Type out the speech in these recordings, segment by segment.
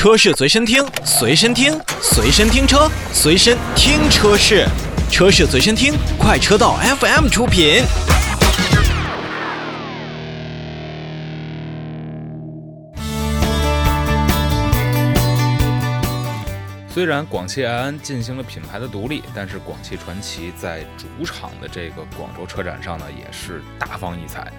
车市随身听，随身听，随身听车，随身听车市，车市随身听，快车道 FM 出品。虽然广汽埃安进行了品牌的独立，但是广汽传祺在主场的这个广州车展上呢，也是大放异彩。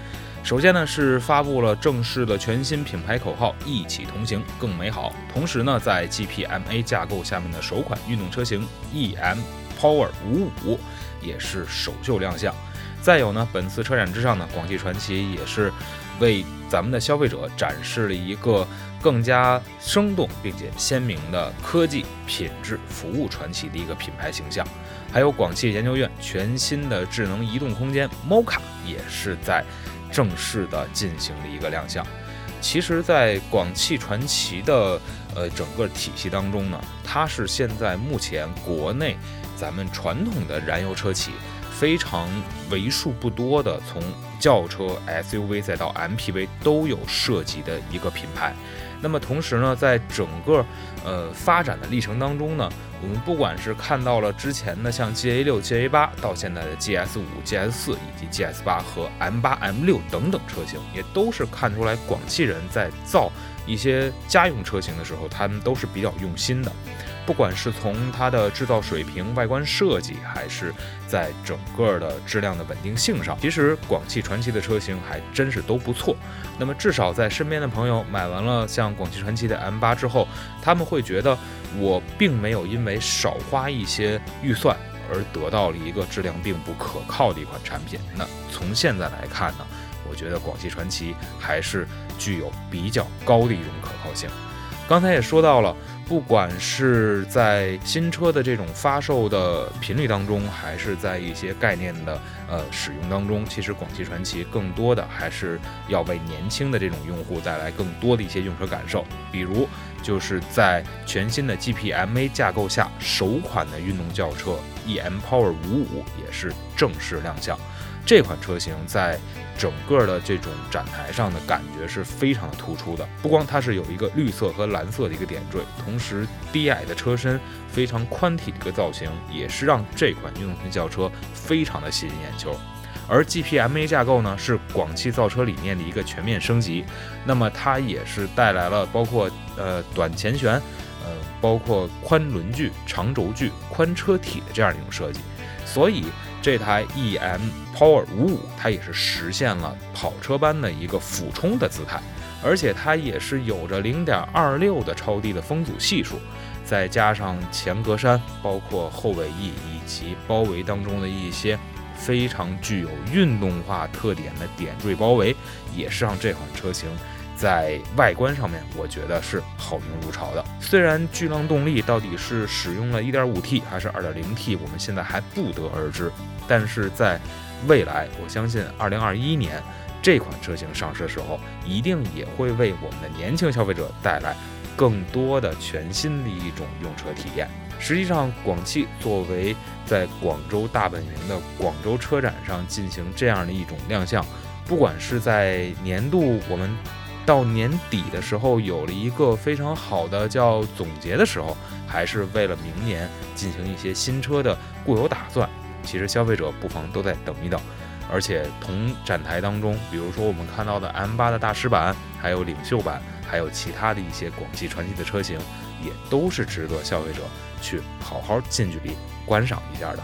首先呢，是发布了正式的全新品牌口号“一起同行更美好”。同时呢，在 GPMA 架构下面的首款运动车型 EM Power 五五也是首秀亮相。再有呢，本次车展之上呢，广汽传祺也是为咱们的消费者展示了一个更加生动并且鲜明的科技、品质、服务传奇的一个品牌形象。还有广汽研究院全新的智能移动空间 MOCA 也是在。正式的进行了一个亮相。其实，在广汽传祺的呃整个体系当中呢，它是现在目前国内咱们传统的燃油车企非常为数不多的，从轿车、SUV 再到 MPV 都有涉及的一个品牌。那么同时呢，在整个呃发展的历程当中呢，我们不管是看到了之前的像 GA 六、GA 八，到现在的 GS 五、GS 四以及 GS 八和 M 八、M 六等等车型，也都是看出来广汽人在造一些家用车型的时候，他们都是比较用心的。不管是从它的制造水平、外观设计，还是在整个的质量的稳定性上，其实广汽传祺的车型还真是都不错。那么至少在身边的朋友买完了像广汽传祺的 M8 之后，他们会觉得我并没有因为少花一些预算而得到了一个质量并不可靠的一款产品。那从现在来看呢，我觉得广汽传祺还是具有比较高的一种可靠性。刚才也说到了。不管是在新车的这种发售的频率当中，还是在一些概念的呃使用当中，其实广汽传祺更多的还是要为年轻的这种用户带来更多的一些用车感受。比如，就是在全新的 GPMA 架构下，首款的运动轿车 EM Power 五五也是正式亮相。这款车型在整个的这种展台上的感觉是非常突出的，不光它是有一个绿色和蓝色的一个点缀，同时低矮的车身、非常宽体的一个造型，也是让这款运动型轿车非常的吸引眼球。而 GPMA 架构呢，是广汽造车理念的一个全面升级，那么它也是带来了包括呃短前悬、呃包括宽轮距、长轴距、宽车体的这样一种设计，所以。这台 EM Power 五五，它也是实现了跑车般的一个俯冲的姿态，而且它也是有着零点二六的超低的风阻系数，再加上前格栅，包括后尾翼以及包围当中的一些非常具有运动化特点的点缀包围，也是让这款车型。在外观上面，我觉得是好评如潮的。虽然巨浪动力到底是使用了一点五 T 还是二点零 T，我们现在还不得而知。但是在未来，我相信二零二一年这款车型上市的时候，一定也会为我们的年轻消费者带来更多的全新的一种用车体验。实际上，广汽作为在广州大本营的广州车展上进行这样的一种亮相，不管是在年度我们。到年底的时候，有了一个非常好的叫总结的时候，还是为了明年进行一些新车的固有打算。其实消费者不妨都在等一等。而且同展台当中，比如说我们看到的 M8 的大师版，还有领袖版，还有其他的一些广汽传祺的车型，也都是值得消费者去好好近距离观赏一下的。